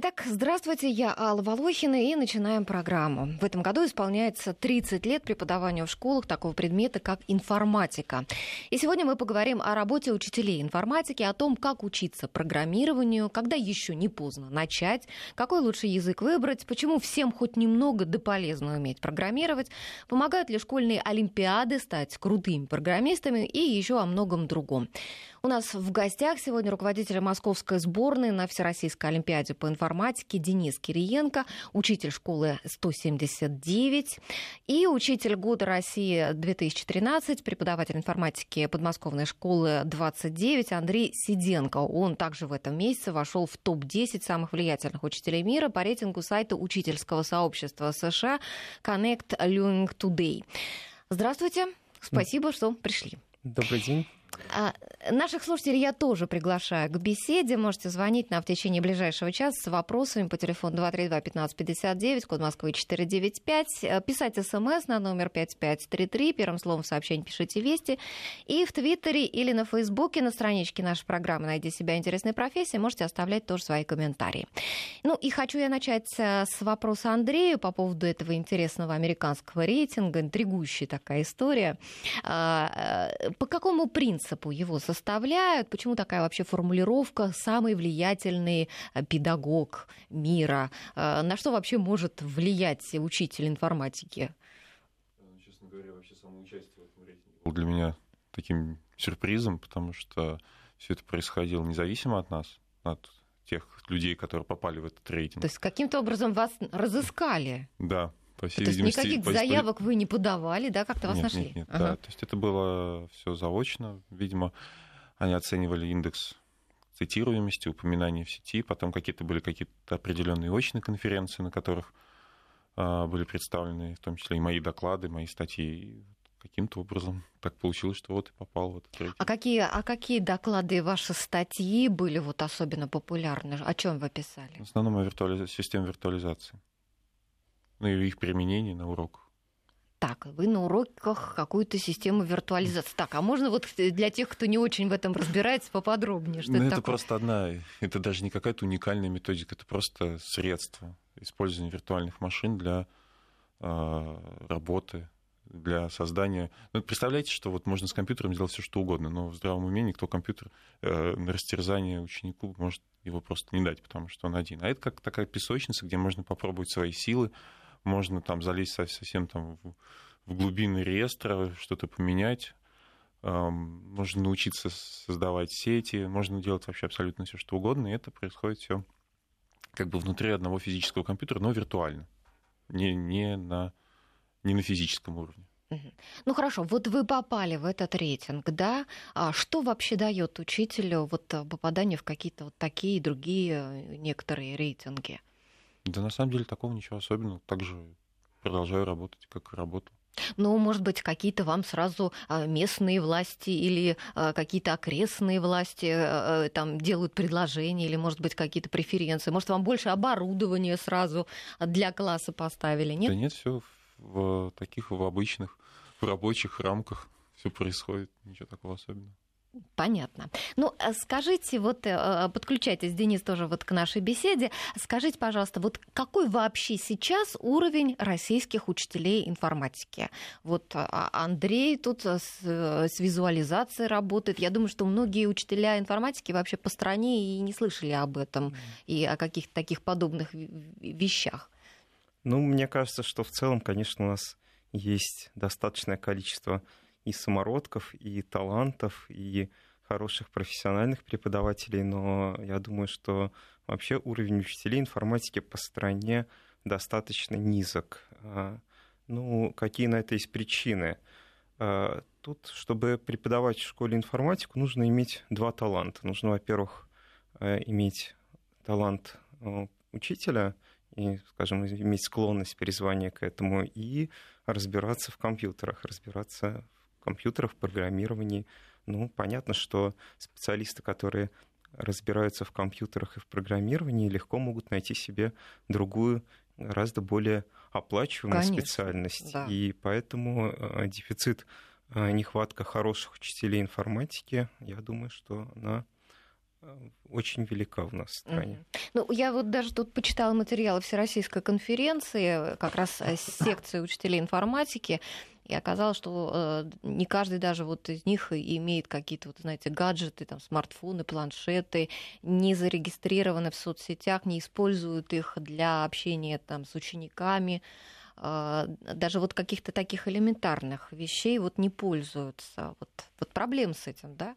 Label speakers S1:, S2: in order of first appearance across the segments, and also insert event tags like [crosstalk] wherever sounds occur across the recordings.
S1: Итак, здравствуйте, я Алла Волохина, и начинаем программу. В этом году исполняется 30 лет преподаванию в школах такого предмета, как информатика. И сегодня мы поговорим о работе учителей информатики, о том, как учиться программированию, когда еще не поздно начать, какой лучший язык выбрать, почему всем хоть немного да полезно уметь программировать, помогают ли школьные олимпиады стать крутыми программистами и еще о многом другом. У нас в гостях сегодня руководитель московской сборной на Всероссийской Олимпиаде по информатике Денис Кириенко, учитель школы 179 и учитель года России 2013, преподаватель информатики подмосковной школы 29 Андрей Сиденко. Он также в этом месяце вошел в топ-10 самых влиятельных учителей мира по рейтингу сайта учительского сообщества США Connect Learning Today. Здравствуйте, спасибо, что пришли.
S2: Добрый день.
S1: А, наших слушателей я тоже приглашаю к беседе. Можете звонить нам в течение ближайшего часа с вопросами по телефону 232-1559, код Москвы 495. Э, писать смс на номер 5533. Первым словом сообщение пишите «Вести». И в Твиттере или на Фейсбуке на страничке нашей программы «Найди себя интересной профессии» можете оставлять тоже свои комментарии. Ну и хочу я начать э, с вопроса Андрею по поводу этого интересного американского рейтинга. Интригующая такая история. А, э, по какому принципу принципу его составляют? Почему такая вообще формулировка «самый влиятельный э, педагог мира»? Э, на что вообще может влиять учитель информатики?
S3: Ну, честно говоря, вообще само участие в этом рейтинге было для меня таким сюрпризом, потому что все это происходило независимо от нас, от тех людей, которые попали в этот рейтинг.
S1: То есть каким-то образом вас разыскали?
S3: Да,
S1: по всей То есть никаких по... заявок вы не подавали, да, как-то вас
S3: нет,
S1: нашли?
S3: Нет, нет, ага. да. То есть это было все заочно. Видимо, они оценивали индекс цитируемости, упоминаний в сети, потом какие-то были какие-то определенные очные конференции, на которых а, были представлены в том числе и мои доклады, мои статьи. И каким-то образом так получилось, что вот и попал в этот рейтинг.
S1: А какие, а какие доклады ваши статьи были вот особенно популярны? О чем вы писали?
S3: В основном о виртуализ... системе виртуализации ну и их применение на уроках.
S1: Так, вы на уроках какую-то систему виртуализации. Так, а можно вот для тех, кто не очень в этом разбирается, поподробнее, что
S3: ну,
S1: это,
S3: это
S1: такое?
S3: просто одна, это даже не какая-то уникальная методика, это просто средство использования виртуальных машин для э, работы, для создания. Ну, представляете, что вот можно с компьютером сделать все что угодно, но в здравом уме никто компьютер э, на растерзание ученику может его просто не дать, потому что он один. А это как такая песочница, где можно попробовать свои силы, можно там залезть совсем там в, в глубины реестра, что-то поменять, можно научиться создавать сети, можно делать вообще абсолютно все что угодно, и это происходит все как бы внутри одного физического компьютера, но виртуально, не, не, на, не на физическом уровне.
S1: Ну хорошо, вот вы попали в этот рейтинг, да? А что вообще дает учителю вот э, попадание в какие-то вот такие и другие э, некоторые рейтинги?
S3: Да на самом деле такого ничего особенного. Также продолжаю работать, как и работал.
S1: Ну, может быть, какие-то вам сразу а, местные власти или а, какие-то окрестные власти а, там делают предложения, или, может быть, какие-то преференции. Может, вам больше оборудования сразу для класса поставили, нет?
S3: Да нет, все в таких в обычных, в рабочих рамках все происходит, ничего такого особенного.
S1: Понятно. Ну, э, скажите, вот э, э, подключайтесь, Денис, тоже вот к нашей беседе. Скажите, пожалуйста, вот какой вообще сейчас уровень российских учителей информатики? Вот а, Андрей тут с, с визуализацией работает. Я думаю, что многие учителя информатики вообще по стране и не слышали об этом и о каких-то таких подобных вещах.
S2: Ну, мне кажется, что в целом, конечно, у нас есть достаточное количество и самородков, и талантов, и хороших профессиональных преподавателей, но я думаю, что вообще уровень учителей информатики по стране достаточно низок. А, ну, какие на это есть причины? А, тут, чтобы преподавать в школе информатику, нужно иметь два таланта. Нужно, во-первых, э, иметь талант э, учителя и, скажем, иметь склонность призвания к этому и разбираться в компьютерах, разбираться компьютеров, программировании. Ну, понятно, что специалисты, которые разбираются в компьютерах и в программировании, легко могут найти себе другую, гораздо более оплачиваемую Конечно, специальность. Да. И поэтому э, дефицит, э, нехватка хороших учителей информатики, я думаю, что она очень велика в нас стране.
S1: Mm-hmm. Ну, я вот даже тут почитала материалы Всероссийской конференции, как раз секции учителей информатики, и оказалось, что э, не каждый даже вот из них имеет какие-то, вот, знаете, гаджеты, там, смартфоны, планшеты, не зарегистрированы в соцсетях, не используют их для общения там, с учениками. Э, даже вот каких-то таких элементарных вещей вот не пользуются. Вот, вот проблем с этим, да?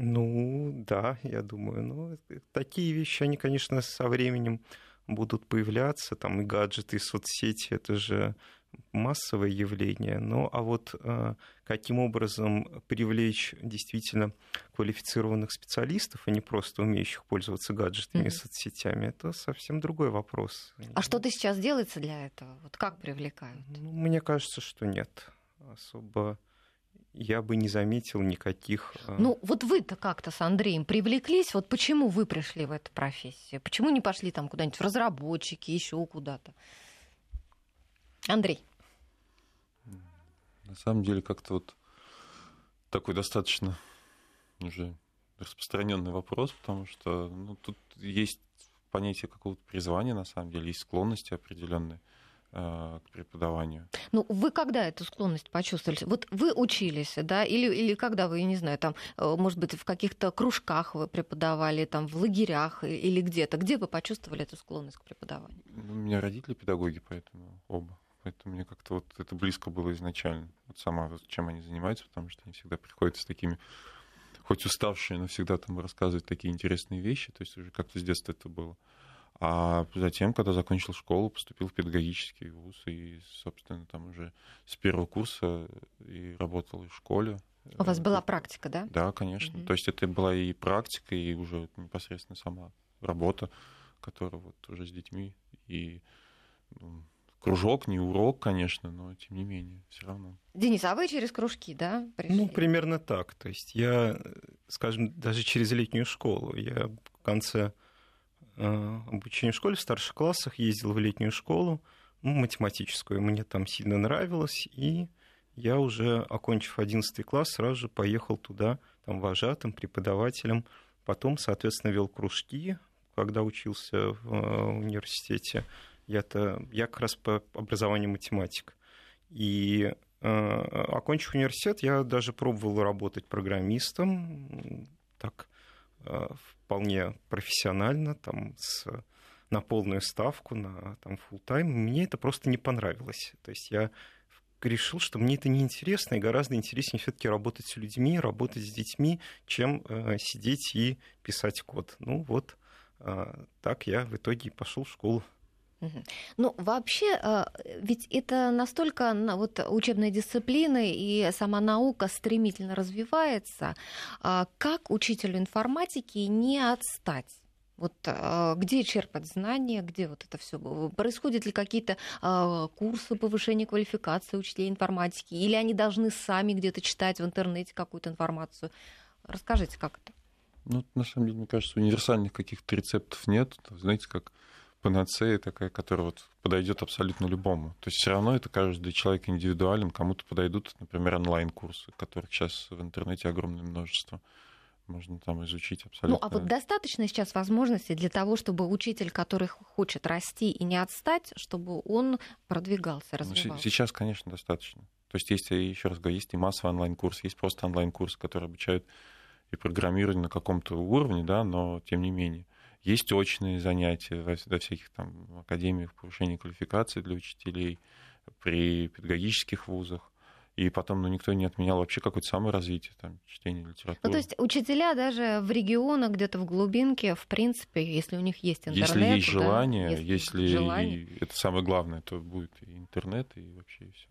S2: Ну, да, я думаю. Ну, такие вещи, они, конечно, со временем будут появляться. Там и гаджеты, и соцсети, это же массовое явление. Ну, а вот э, каким образом привлечь действительно квалифицированных специалистов, а не просто умеющих пользоваться гаджетами mm-hmm. и соцсетями, это совсем другой вопрос.
S1: А что-то сейчас делается для этого? Вот как привлекают?
S2: Ну, мне кажется, что нет. Особо я бы не заметил никаких...
S1: Э, ну, вот вы-то как-то с Андреем привлеклись. Вот почему вы пришли в эту профессию? Почему не пошли там куда-нибудь в разработчики, еще куда-то? Андрей.
S3: На самом деле, как-то вот такой достаточно уже распространенный вопрос, потому что ну, тут есть понятие какого-то призвания, на самом деле, есть склонности определенные к преподаванию.
S1: Ну, вы когда эту склонность почувствовали? Вот вы учились, да, или, или когда вы, не знаю, там, э, может быть, в каких-то кружках вы преподавали, там, в лагерях или где-то, где вы почувствовали эту склонность к преподаванию?
S3: У меня родители педагоги, поэтому оба. Поэтому мне как-то вот это близко было изначально. Вот сама, чем они занимаются, потому что они всегда приходят с такими, хоть уставшие, но всегда там рассказывают такие интересные вещи. То есть уже как-то с детства это было. А затем, когда закончил школу, поступил в педагогический вуз и, собственно, там уже с первого курса и работал в школе.
S1: У вас была практика, да?
S3: Да, конечно. Mm-hmm. То есть это была и практика, и уже непосредственно сама работа, которая вот уже с детьми и ну, кружок, не урок, конечно, но тем не менее, все равно.
S1: Денис, а вы через кружки, да?
S2: Пришли? Ну, примерно так. То есть я, скажем, даже через летнюю школу. Я в конце э, обучения в школе в старших классах ездил в летнюю школу, ну, математическую. Мне там сильно нравилось, и я уже, окончив 11 класс, сразу же поехал туда, там, вожатым, преподавателем. Потом, соответственно, вел кружки, когда учился в э, университете. Я-то, я как раз по образованию математик. И э, окончив университет, я даже пробовал работать программистом, так вполне профессионально, там, с, на полную ставку, на там, full time. Мне это просто не понравилось. То есть я решил, что мне это неинтересно, и гораздо интереснее все-таки работать с людьми, работать с детьми, чем э, сидеть и писать код. Ну вот э, так я в итоге пошел в школу
S1: ну, вообще, а, ведь это настолько вот, учебная дисциплина и сама наука стремительно развивается. А как учителю информатики не отстать? Вот а, где черпать знания, где вот это все происходят ли какие-то курсы повышения квалификации учителей информатики, или они должны сами где-то читать в интернете какую-то информацию? Расскажите, как это?
S3: Ну, на самом деле, мне кажется, универсальных каких-то рецептов нет. Знаете, как панацея такая, которая вот подойдет абсолютно любому. То есть все равно это каждый человек индивидуален, кому-то подойдут, например, онлайн-курсы, которых сейчас в интернете огромное множество. Можно там изучить абсолютно.
S1: Ну, а вот достаточно сейчас возможностей для того, чтобы учитель, который хочет расти и не отстать, чтобы он продвигался, ну, развивался?
S3: Ну, сейчас, конечно, достаточно. То есть есть, еще раз говорю, есть и массовый онлайн-курс, есть просто онлайн-курс, который обучают и программированию на каком-то уровне, да, но тем не менее. Есть очные занятия во, во всяких там академиях повышения квалификации для учителей, при педагогических вузах. И потом, ну, никто не отменял вообще какое-то саморазвитие, там, чтение литературы. Ну,
S1: то есть учителя даже в регионах, где-то в глубинке, в принципе, если у них есть интернет...
S3: Если есть желание, да, если, если желание. это самое главное, то будет и интернет, и вообще и все.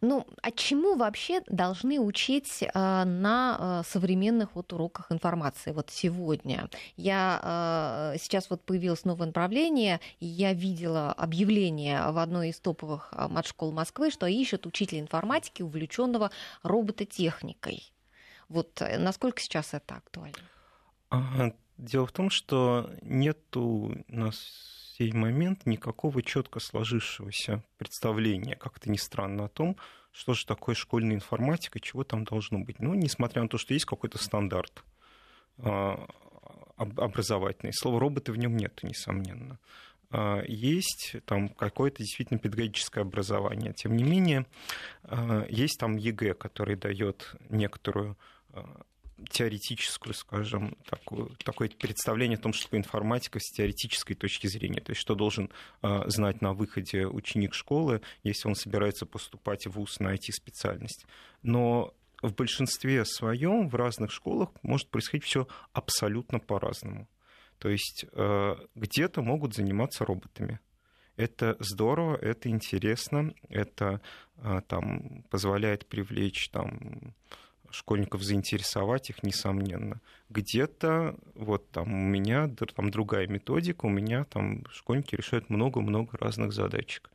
S1: Ну, а чему вообще должны учить э, на э, современных вот уроках информации вот сегодня? Я э, сейчас вот появилось новое направление, я видела объявление в одной из топовых мат-школ Москвы, что ищут учителя информатики, увлеченного робототехникой. Вот насколько сейчас это актуально?
S2: Дело в том, что нету у нас сей момент никакого четко сложившегося представления, как это ни странно, о том, что же такое школьная информатика, чего там должно быть. Ну, несмотря на то, что есть какой-то стандарт. образовательный. Слова роботы в нем нет, несомненно. Есть там какое-то действительно педагогическое образование. Тем не менее, есть там ЕГЭ, который дает некоторую теоретическую, скажем, такую, такое представление о том, что такое информатика с теоретической точки зрения. То есть, что должен э, знать на выходе ученик школы, если он собирается поступать в ВУЗ на IT-специальность. Но в большинстве своем в разных школах может происходить все абсолютно по-разному. То есть э, где-то могут заниматься роботами. Это здорово, это интересно, это э, там, позволяет привлечь там, школьников заинтересовать их, несомненно. Где-то вот там у меня там другая методика, у меня там школьники решают много-много разных задачек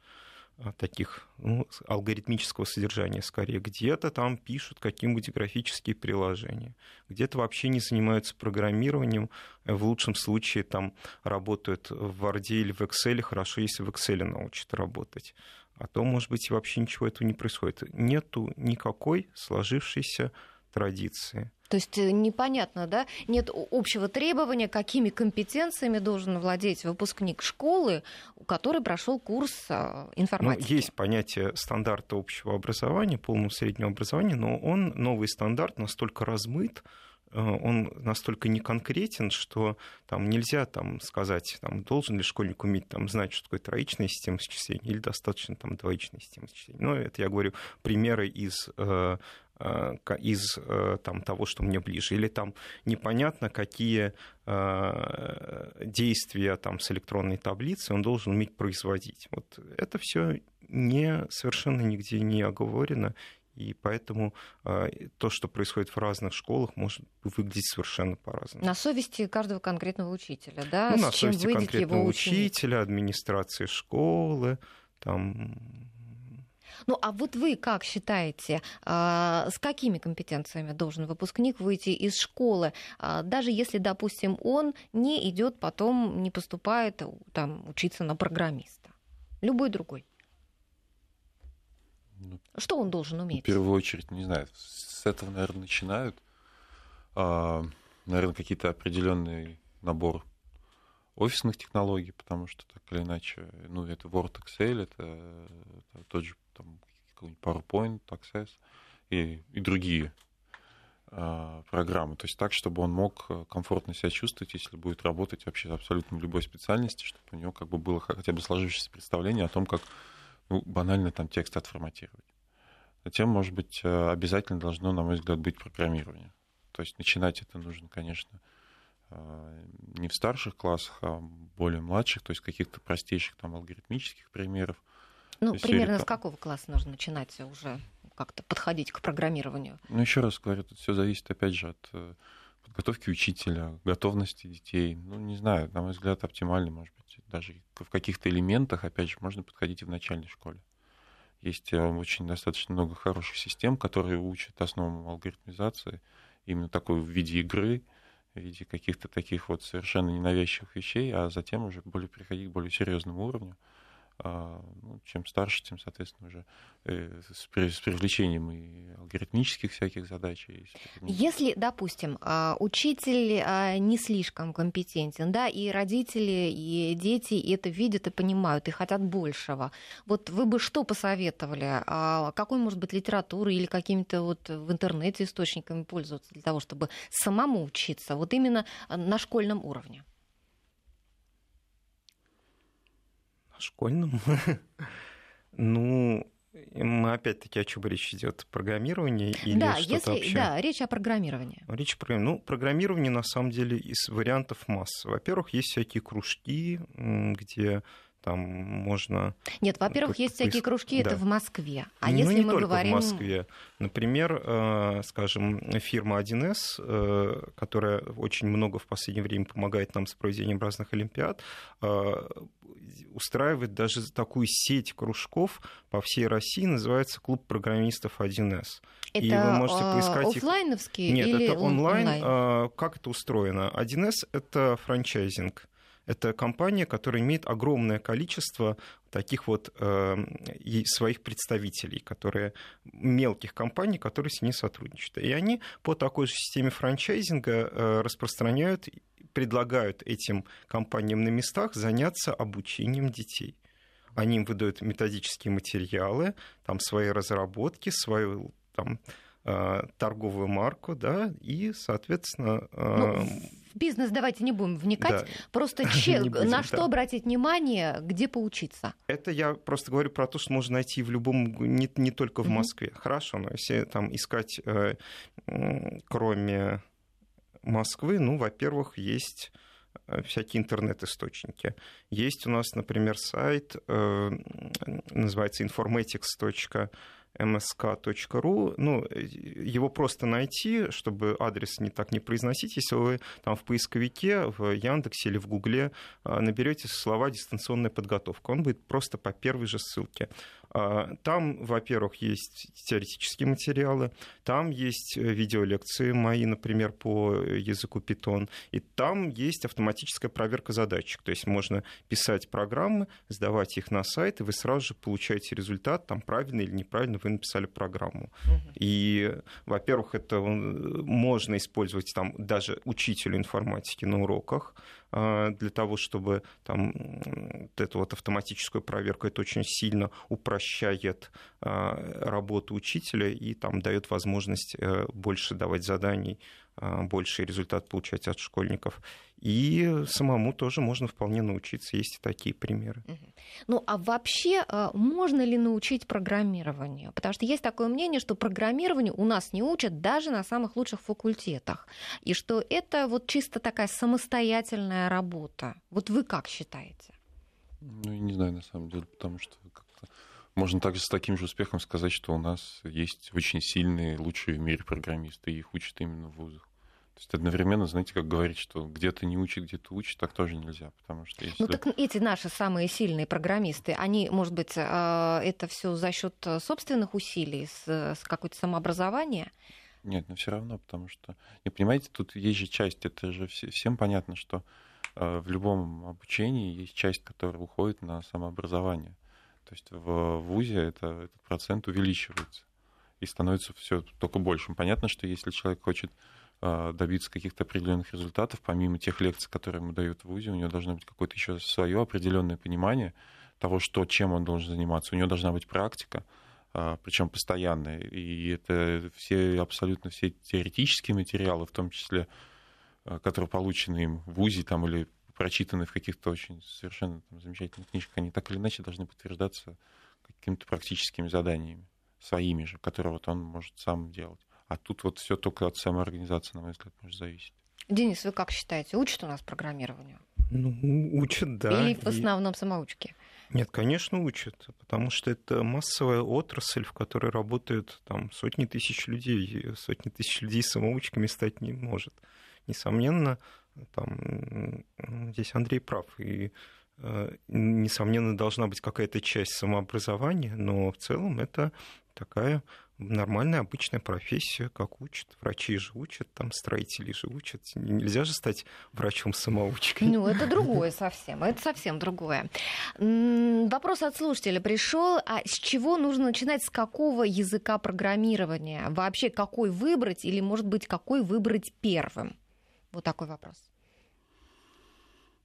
S2: а, таких ну, алгоритмического содержания скорее. Где-то там пишут какие-нибудь графические приложения, где-то вообще не занимаются программированием, в лучшем случае там работают в Word или в Excel, хорошо, если в Excel научат работать а то, может быть, вообще ничего этого не происходит. Нету никакой сложившейся традиции.
S1: То есть э, непонятно, да? Нет общего требования, какими компетенциями должен владеть выпускник школы, который прошел курс а, информатики.
S2: Ну, есть понятие стандарта общего образования, полного среднего образования, но он, новый стандарт, настолько размыт, он настолько неконкретен, что там нельзя там, сказать, там, должен ли школьник уметь там, знать, что такое троичная система счисления, или достаточно там, двоичная система счисления. Но это я говорю примеры из э, э, из там, того, что мне ближе. Или там непонятно, какие действия там, с электронной таблицей он должен уметь производить. Вот это все не, совершенно нигде не оговорено, и поэтому э, то, что происходит в разных школах, может выглядеть совершенно по-разному.
S1: На совести каждого конкретного учителя, да?
S2: Ну, на совести конкретного учителя, администрации школы, там
S1: ну, а вот вы как считаете, а, с какими компетенциями должен выпускник выйти из школы, а, даже если, допустим, он не идет потом, не поступает там, учиться на программиста? Любой другой. Ну, что он должен уметь?
S3: В первую очередь, не знаю, с этого, наверное, начинают. А, наверное, какие-то определенный набор офисных технологий, потому что так или иначе, ну, это Word, Excel, это, это тот же там, какой-нибудь PowerPoint, Access и, и другие а, программы. То есть так, чтобы он мог комфортно себя чувствовать, если будет работать вообще абсолютно в любой специальности, чтобы у него как бы было хотя бы сложившееся представление о том, как ну, банально там текст отформатировать. Затем, может быть, э, обязательно должно, на мой взгляд, быть программирование. То есть начинать это нужно, конечно, э, не в старших классах, а более младших, то есть каких-то простейших там алгоритмических примеров.
S1: Ну, примерно серии... с какого класса нужно начинать уже как-то подходить к программированию?
S3: Ну, еще раз говорю, тут все зависит, опять же, от э, подготовки учителя, готовности детей. Ну, не знаю, на мой взгляд, оптимально, может быть, даже в каких-то элементах, опять же, можно подходить и в начальной школе. Есть э, очень достаточно много хороших систем, которые учат основам алгоритмизации именно такой в виде игры, в виде каких-то таких вот совершенно ненавязчивых вещей, а затем уже более приходить к более серьезному уровню. А, ну, чем старше, тем, соответственно, уже э, с привлечением и алгоритмических всяких задач.
S1: Если, допустим, а, учитель а, не слишком компетентен, да, и родители, и дети это видят и понимают, и хотят большего, вот вы бы что посоветовали? Какой, может быть, литературой или какими-то вот в интернете источниками пользоваться для того, чтобы самому учиться, вот именно на школьном уровне?
S2: Школьном. [laughs] ну, мы опять-таки о чем речь идет? Программирование или
S1: да,
S2: что-то
S1: если,
S2: вообще?
S1: Да, речь о программировании.
S2: Речь о программировании. Ну, программирование на самом деле из вариантов масс. Во-первых, есть всякие кружки, где там можно...
S1: Нет, во-первых, есть всякие кружки, да. это в Москве.
S2: А ну, если не мы только говорим... в Москве. Например, э, скажем, фирма 1С, э, которая очень много в последнее время помогает нам с проведением разных олимпиад, э, устраивает даже такую сеть кружков по всей России, называется «Клуб программистов 1С».
S1: Это и вы можете поискать офлайновские
S2: их... Нет,
S1: или
S2: это онлайн. онлайн. Как это устроено? 1С — это франчайзинг Это компания, которая имеет огромное количество таких вот э, своих представителей, которые мелких компаний, которые с ней сотрудничают. И они по такой же системе франчайзинга э, распространяют, предлагают этим компаниям на местах заняться обучением детей. Они им выдают методические материалы, там свои разработки, свою там, э, торговую марку, да, и, соответственно...
S1: Э, ну, в бизнес давайте не будем вникать. Да. [laughs] Просто че, будем, на что да. обратить внимание, где поучиться?
S2: Это я просто говорю про то, что можно найти в любом, не, не только в Москве. Угу. Хорошо, но если там искать, э, кроме Москвы, ну, во-первых, есть Э, всякие интернет-источники. Есть у нас, например, сайт, э, называется informatics.msk.ru. Ну, его просто найти, чтобы адрес не так не произносить, если вы там в поисковике, в Яндексе или в Гугле э, наберете слова «дистанционная подготовка». Он будет просто по первой же ссылке. А, там, во-первых, есть теоретические материалы, там есть э, видеолекции мои, например, по языку Python, и там есть автоматическая проверка задачек. То есть можно писать программы, сдавать их на сайт, и вы сразу же получаете результат, там правильно или неправильно вы написали программу. Угу. И, во-первых, это можно использовать там даже учителю информатики на уроках, для того, чтобы там, вот эту вот автоматическую проверку, это очень сильно упрощает а, работу учителя и там дает возможность э, больше давать заданий, а, больший результат получать от школьников. И самому тоже можно вполне научиться. Есть и такие примеры.
S1: Ну, а вообще а, можно ли научить программированию? Потому что есть такое мнение, что программированию у нас не учат даже на самых лучших факультетах. И что это вот чисто такая самостоятельная работа. Вот вы как считаете?
S3: Ну, я не знаю, на самом деле, потому что как-то можно также с таким же успехом сказать, что у нас есть очень сильные, лучшие в мире программисты, и их учат именно в вузах. Есть одновременно, знаете, как говорить, что где-то не учат, где-то учат, так тоже нельзя, потому что если...
S1: Ну так эти наши самые сильные программисты, они, может быть, а, это все за счет собственных усилий, с, с какое-то самообразование?
S3: Нет, но все равно, потому что, не понимаете, тут есть же часть, это же всем понятно, что в любом обучении есть часть, которая уходит на самообразование. То есть в ВУЗе это, этот процент увеличивается и становится все только большим. Понятно, что если человек хочет добиться каких-то определенных результатов, помимо тех лекций, которые ему дают в ВУЗе, у него должно быть какое-то еще свое определенное понимание того, что, чем он должен заниматься. У него должна быть практика, а, причем постоянная. И это все, абсолютно все теоретические материалы, в том числе, а, которые получены им в ВУЗе там, или прочитаны в каких-то очень совершенно там, замечательных книжках, они так или иначе должны подтверждаться какими-то практическими заданиями, своими же, которые вот он может сам делать. А тут вот все только от самой организации, на мой взгляд, может зависеть.
S1: Денис, вы как считаете, учат у нас программированию?
S2: Ну, учат, да.
S1: Или в основном и... самоучки?
S2: Нет, конечно, учат, потому что это массовая отрасль, в которой работают там сотни тысяч людей. Сотни тысяч людей самоучками стать не может. Несомненно, там, здесь Андрей прав. И, э, несомненно, должна быть какая-то часть самообразования, но в целом это такая нормальная обычная профессия, как учат. Врачи же учат, там строители же учат. Нельзя же стать врачом-самоучкой.
S1: Ну, это другое [laughs] совсем. Это совсем другое. Вопрос от слушателя пришел. А с чего нужно начинать? С какого языка программирования? Вообще, какой выбрать? Или, может быть, какой выбрать первым? Вот такой вопрос.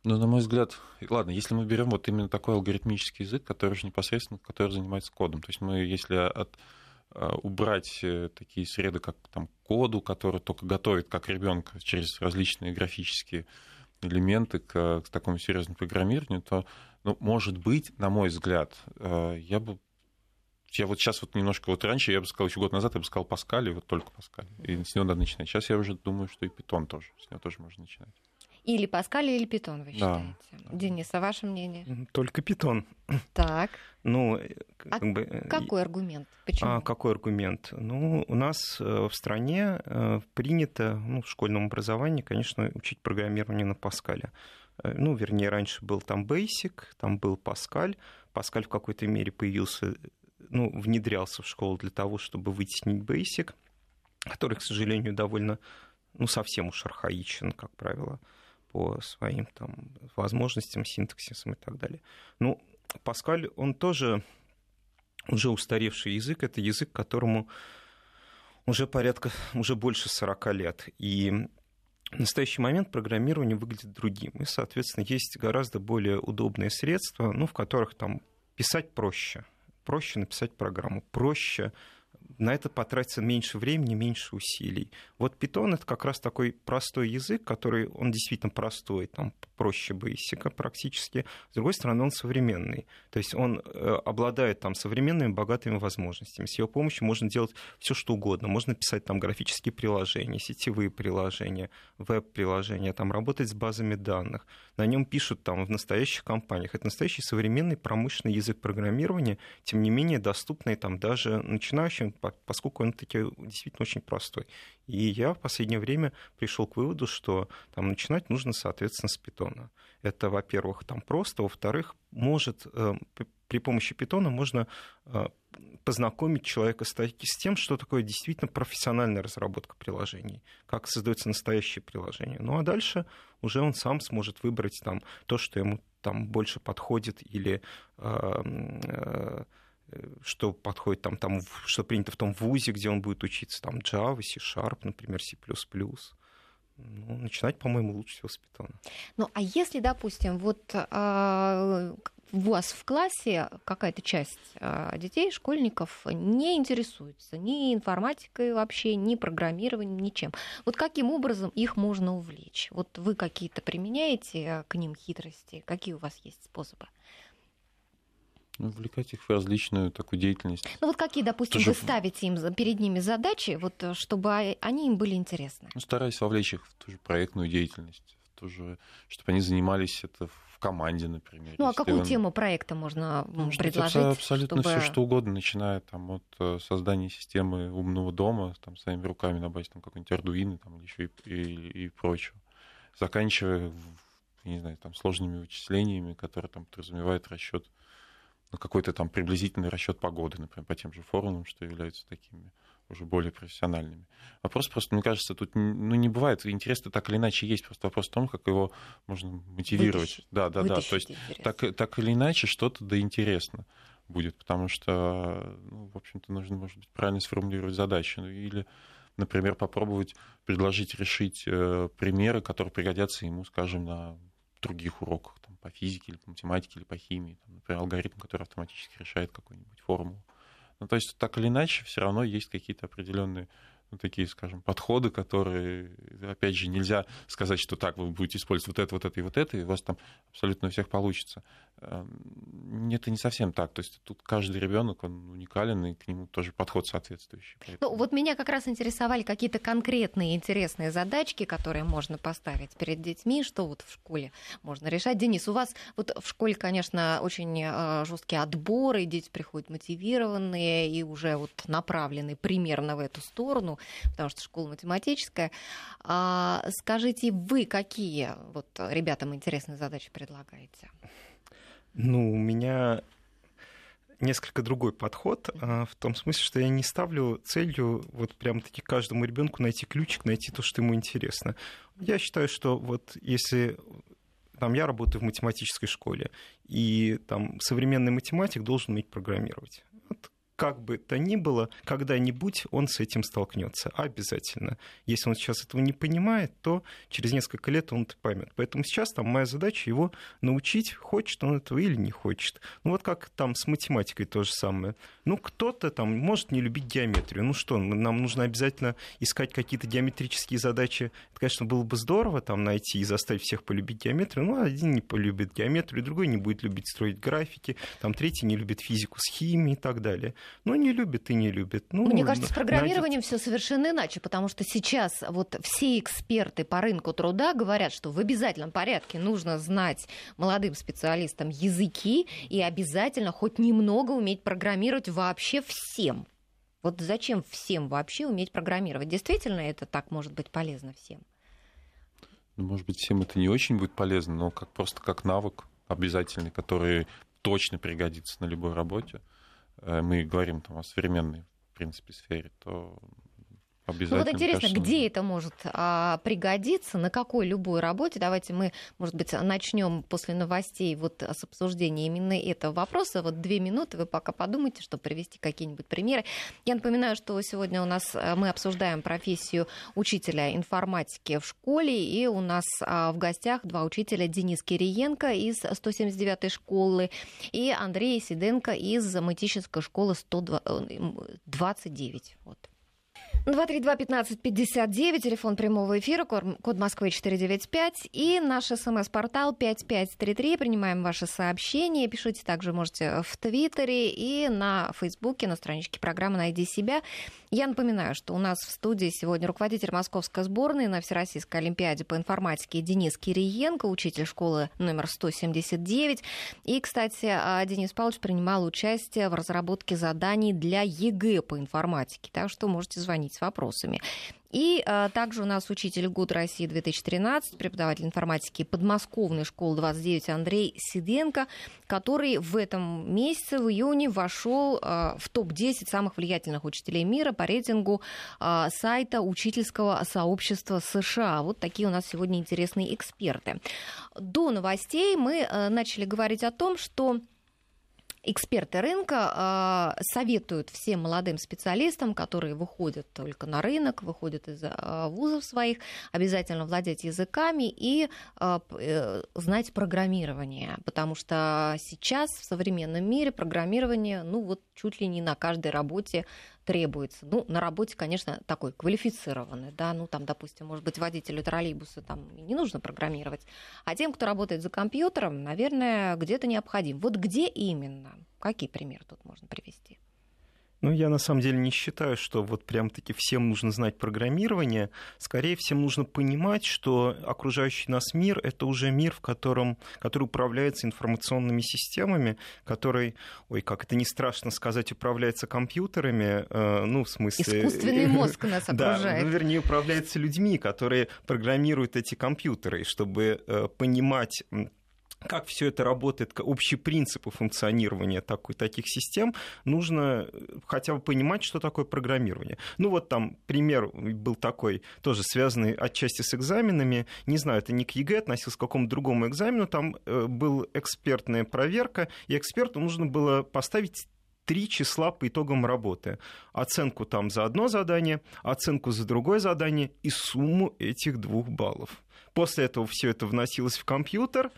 S3: Ну, на мой взгляд, ладно, если мы берем вот именно такой алгоритмический язык, который же непосредственно, который занимается кодом, то есть мы, если от убрать э, такие среды, как там коду, который только готовит как ребенка через различные графические элементы к, к такому серьезному программированию, то, ну, может быть, на мой взгляд, э, я бы я вот сейчас вот немножко, вот раньше я бы сказал, еще год назад я бы сказал Паскаль, и вот только Паскаль. И с него надо начинать. Сейчас я уже думаю, что и Питон тоже. С него тоже можно начинать.
S1: Или Паскаль, или Питон, вы считаете? Да. Денис, а ваше мнение?
S2: Только Питон. [clears throat]
S1: Так.
S2: Ну,
S1: э, как а бы, э, какой аргумент? Почему?
S2: А, какой аргумент? Ну, у нас э, в стране принято, ну, в школьном образовании, конечно, учить программирование на Паскале. Ну, вернее, раньше был там Basic, там был Паскаль. Паскаль в какой-то мере появился, ну, внедрялся в школу для того, чтобы вытеснить Basic, который, к сожалению, довольно, ну, совсем уж архаичен, как правило по своим там, возможностям, синтаксисам и так далее. Ну, Паскаль, он тоже уже устаревший язык, это язык, которому уже порядка, уже больше 40 лет. И в настоящий момент программирование выглядит другим. И, соответственно, есть гораздо более удобные средства, ну, в которых там писать проще. Проще написать программу, проще на это потратится меньше времени, меньше усилий. Вот Python это как раз такой простой язык, который, он действительно простой, там проще Basic практически. С другой стороны, он современный. То есть он э, обладает там современными богатыми возможностями. С его помощью можно делать все, что угодно. Можно писать там графические приложения, сетевые приложения, веб-приложения, там работать с базами данных. На нем пишут там в настоящих компаниях. Это настоящий современный промышленный язык программирования, тем не менее доступный там даже начинающим поскольку он таки действительно очень простой. И я в последнее время пришел к выводу, что там начинать нужно, соответственно, с питона. Это, во-первых, там просто, во-вторых, может э, при помощи питона можно э, познакомить человека с тем, что такое действительно профессиональная разработка приложений, как создается настоящее приложение. Ну а дальше уже он сам сможет выбрать там то, что ему там больше подходит или э, что подходит там, там, что принято в том вузе, где он будет учиться, там Java, C-Sharp, например, C++. Ну, начинать, по-моему, лучше всего с Python.
S1: Ну, а если, допустим, вот а, у вас в классе какая-то часть а, детей, школьников не интересуется ни информатикой вообще, ни программированием, ничем. Вот каким образом их можно увлечь? Вот вы какие-то применяете к ним хитрости? Какие у вас есть способы?
S3: Ну, вовлекать их в различную такую деятельность.
S1: Ну вот какие, допустим, Тоже... вы ставите им перед ними задачи, вот, э, чтобы они им были интересны?
S3: Ну, стараюсь вовлечь их в ту же проектную деятельность, в ту же, чтобы они занимались это в команде, например.
S1: Ну а какую он... тему проекта можно ну, предложить?
S3: Абсолютно чтобы... все, что угодно, начиная там, от э, создания системы умного дома, там, своими руками на базе там, какой-нибудь Arduino там, или еще и, и, и прочего, заканчивая не знаю, там, сложными вычислениями, которые там подразумевают расчет ну, какой-то там приблизительный расчет погоды, например, по тем же формулам, что являются такими уже более профессиональными. Вопрос просто, мне кажется, тут ну, не бывает. Интерес-то так или иначе есть. Просто вопрос в том, как его можно мотивировать. Вытащить. Да, да, Вытащить да. То есть так, так или иначе что-то да интересно будет, потому что, ну, в общем-то, нужно, может быть, правильно сформулировать задачу. Ну, или, например, попробовать предложить решить э, примеры, которые пригодятся ему, скажем, на других уроках по физике или по математике или по химии, там, например, алгоритм, который автоматически решает какую-нибудь формулу. Ну, то есть так или иначе все равно есть какие-то определенные ну, такие, скажем, подходы, которые, опять же, нельзя сказать, что так, вы будете использовать вот это, вот это и вот это, и у вас там абсолютно у всех получится. Эм, это не совсем так. То есть тут каждый ребенок, он уникален, и к нему тоже подход соответствующий.
S1: Поэтому... Ну, вот меня как раз интересовали какие-то конкретные интересные задачки, которые можно поставить перед детьми, что вот в школе можно решать. Денис, у вас вот в школе, конечно, очень э, жесткие отборы, дети приходят мотивированные и уже вот направлены примерно в эту сторону потому что школа математическая. А, скажите, вы какие вот ребятам интересные задачи предлагаете?
S2: Ну, у меня несколько другой подход, а, в том смысле, что я не ставлю целью вот прям таки каждому ребенку найти ключик, найти то, что ему интересно. Я считаю, что вот если там я работаю в математической школе, и там современный математик должен уметь программировать как бы то ни было, когда-нибудь он с этим столкнется. Обязательно. Если он сейчас этого не понимает, то через несколько лет он это поймет. Поэтому сейчас там моя задача его научить, хочет он этого или не хочет. Ну вот как там с математикой то же самое. Ну кто-то там может не любить геометрию. Ну что, нам нужно обязательно искать какие-то геометрические задачи. Это, конечно, было бы здорово там найти и заставить всех полюбить геометрию. Ну один не полюбит геометрию, другой не будет любить строить графики, там третий не любит физику с химией и так далее. Ну, не любит и не любит. Ну,
S1: Мне кажется, с программированием найдет... все совершенно иначе, потому что сейчас вот все эксперты по рынку труда говорят, что в обязательном порядке нужно знать молодым специалистам языки и обязательно хоть немного уметь программировать вообще всем. Вот зачем всем вообще уметь программировать? Действительно, это так может быть полезно всем?
S3: Ну, может быть, всем это не очень будет полезно, но как, просто как навык обязательный, который точно пригодится на любой работе. Э, мы говорим там, о современной, в принципе, сфере, то обязательно.
S1: Ну, вот интересно, кажется, где это может а, пригодиться, на какой любой работе? Давайте мы, может быть, начнем после новостей вот с обсуждения именно этого вопроса. Вот две минуты, вы пока подумайте, чтобы привести какие-нибудь примеры. Я напоминаю, что сегодня у нас а, мы обсуждаем профессию учителя информатики в школе, и у нас а, в гостях два учителя Денис Кириенко из 179-й школы и Андрей Сиденко из Мытищинской школы 129. Вот. 232-1559, телефон прямого эфира, код Москвы 495 и наш смс-портал 5533. Принимаем ваши сообщения. Пишите также можете в Твиттере и на Фейсбуке, на страничке программы «Найди себя». Я напоминаю, что у нас в студии сегодня руководитель московской сборной на Всероссийской Олимпиаде по информатике Денис Кириенко, учитель школы номер 179. И, кстати, а, Денис Павлович принимал участие в разработке заданий для ЕГЭ по информатике. Так что можете звонить с вопросами. И а, также у нас учитель года России 2013, преподаватель информатики подмосковной школы 29 Андрей Сиденко, который в этом месяце, в июне, вошел а, в топ-10 самых влиятельных учителей мира по рейтингу а, сайта учительского сообщества США. Вот такие у нас сегодня интересные эксперты. До новостей мы а, начали говорить о том, что эксперты рынка э, советуют всем молодым специалистам, которые выходят только на рынок, выходят из э, вузов своих, обязательно владеть языками и э, знать программирование, потому что сейчас в современном мире программирование, ну вот чуть ли не на каждой работе требуется. Ну, на работе, конечно, такой квалифицированный, да, ну, там, допустим, может быть, водителю троллейбуса там не нужно программировать, а тем, кто работает за компьютером, наверное, где-то необходим. Вот где именно? Какие примеры тут можно привести?
S2: Ну, я на самом деле не считаю, что вот прям-таки всем нужно знать программирование. Скорее, всем нужно понимать, что окружающий нас мир — это уже мир, в котором, который управляется информационными системами, который, ой, как это не страшно сказать, управляется компьютерами, э, ну, в смысле...
S1: Искусственный [laughs] мозг нас окружает.
S2: Да, ну, вернее, управляется людьми, которые программируют эти компьютеры, чтобы э, понимать как все это работает, общие принципы функционирования такой, таких систем, нужно э, хотя бы понимать, что такое программирование. Ну вот там пример был такой, тоже связанный отчасти с экзаменами. Не знаю, это не к ЕГЭ относился к какому-то другому экзамену. Там э, была экспертная проверка, и эксперту нужно было поставить три числа по итогам работы. Оценку там за одно задание, оценку за другое задание и сумму этих двух баллов. После этого все это вносилось в компьютер,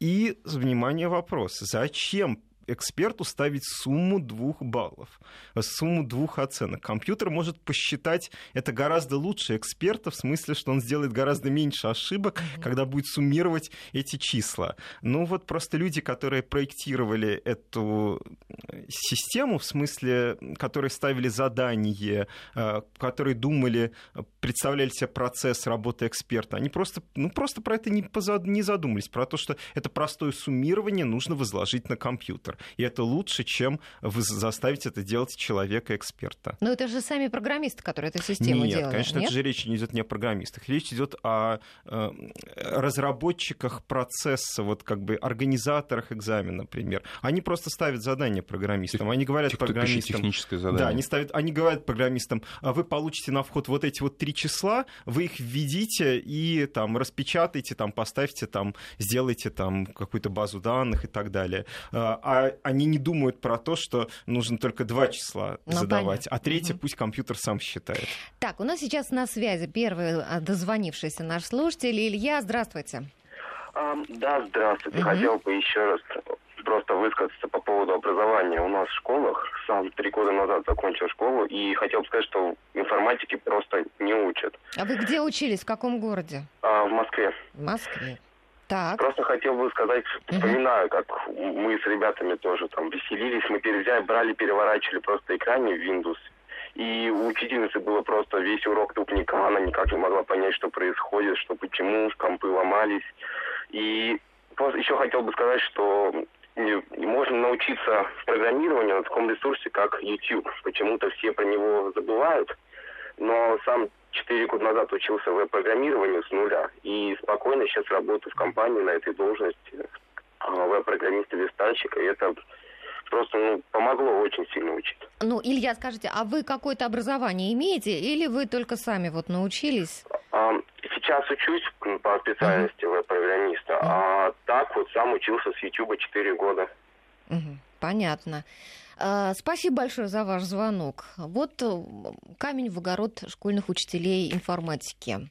S2: и, внимание, вопрос, зачем эксперту ставить сумму двух баллов, сумму двух оценок. Компьютер может посчитать это гораздо лучше эксперта, в смысле, что он сделает гораздо меньше ошибок, mm-hmm. когда будет суммировать эти числа. Ну вот просто люди, которые проектировали эту э, систему, в смысле, которые ставили задание, э, которые думали, представляли себе процесс работы эксперта, они просто, ну, просто про это не, не задумались, про то, что это простое суммирование нужно возложить на компьютер и это лучше, чем вы заставить это делать человека-эксперта.
S1: Но это же сами программисты, которые эту систему
S2: Нет,
S1: делают.
S2: конечно,
S1: Нет?
S2: это же речь не идет не о программистах. Речь идет о э, разработчиках процесса, вот как бы организаторах экзамена, например. Они просто ставят задание программистам. Они говорят Тех, программистам...
S3: Техническое задание.
S2: Да, они, ставят, они говорят программистам, «А вы получите на вход вот эти вот три числа, вы их введите и там распечатайте, там поставьте, там сделайте там какую-то базу данных и так далее. А, а они не думают про то, что нужно только два числа ну, задавать, понятно. а третье угу. пусть компьютер сам считает.
S1: Так, у нас сейчас на связи первый а, дозвонившийся наш слушатель Илья. Здравствуйте.
S4: А, да, здравствуйте. Угу. Хотел бы еще раз просто высказаться по поводу образования у нас в школах. Сам три года назад закончил школу и хотел бы сказать, что информатики просто не учат.
S1: А вы где учились? В каком городе?
S4: А, в Москве.
S1: В Москве. Так.
S4: Просто хотел бы сказать, вспоминаю, как мы с ребятами тоже там веселились, мы перевзяли, брали, переворачивали просто экране в Windows. И у учительницы было просто весь урок тупника, она никак не могла понять, что происходит, что почему, компы ломались. И еще хотел бы сказать, что можно научиться программированию на таком ресурсе, как YouTube. Почему-то все про него забывают, но сам четыре года назад учился веб-программированию с нуля и спокойно сейчас работаю в компании на этой должности а, веб-программиста верстальщика. И это просто ну, помогло очень сильно учить.
S1: Ну, Илья, скажите, а вы какое-то образование имеете или вы только сами вот научились?
S4: Сейчас учусь по специальности uh-huh. веб-программиста, uh-huh. а так вот сам учился с YouTube 4 года.
S1: Uh-huh. Понятно. А, спасибо большое за ваш звонок. Вот камень в огород школьных учителей информатики.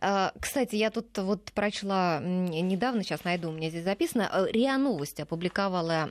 S1: А, кстати, я тут вот прочла недавно, сейчас найду, у меня здесь записано, э, РИА Новости опубликовала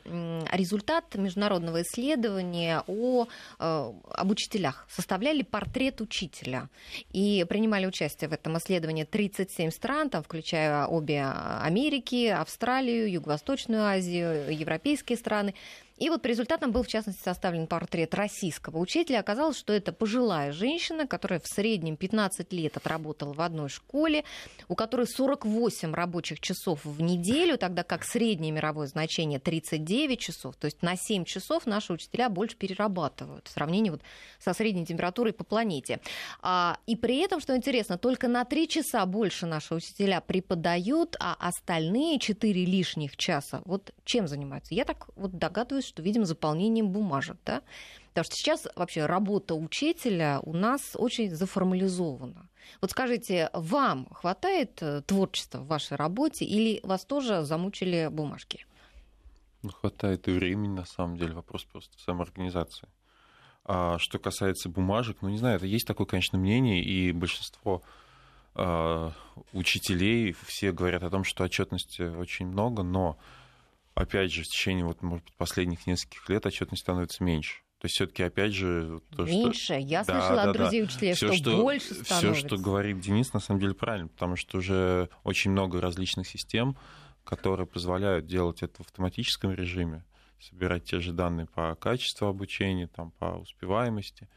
S1: результат международного исследования о, об учителях. Составляли портрет учителя. И принимали участие в этом исследовании 37 стран, там, включая обе Америки, Австралию, Юго-Восточную Азию, европейские страны. И вот по результатам был, в частности, составлен портрет российского учителя. Оказалось, что это пожилая женщина, которая в среднем 15 лет отработала в одной школе, у которой 48 рабочих часов в неделю, тогда как среднее мировое значение 39 часов. То есть на 7 часов наши учителя больше перерабатывают в сравнении вот со средней температурой по планете. А, и при этом, что интересно, только на 3 часа больше наши учителя преподают, а остальные 4 лишних часа вот чем занимаются? Я так вот догадываюсь, что, видимо, заполнением бумажек, да? Потому что сейчас вообще работа учителя у нас очень заформализована. Вот скажите, вам хватает э, творчества в вашей работе или вас тоже замучили бумажки?
S3: Ну, хватает и времени, на самом деле, вопрос просто самоорганизации. А что касается бумажек, ну, не знаю, это есть такое, конечно, мнение, и большинство э, учителей все говорят о том, что отчетности очень много, но опять же, в течение вот, может последних нескольких лет отчетность становится меньше. То есть все-таки опять же
S1: то, меньше. Что... Я да, слышала да, от друзей да. учителей, что, что больше становится.
S3: Все, что говорит Денис, на самом деле правильно, потому что уже очень много различных систем, которые позволяют делать это в автоматическом режиме, собирать те же данные по качеству обучения, там, по успеваемости.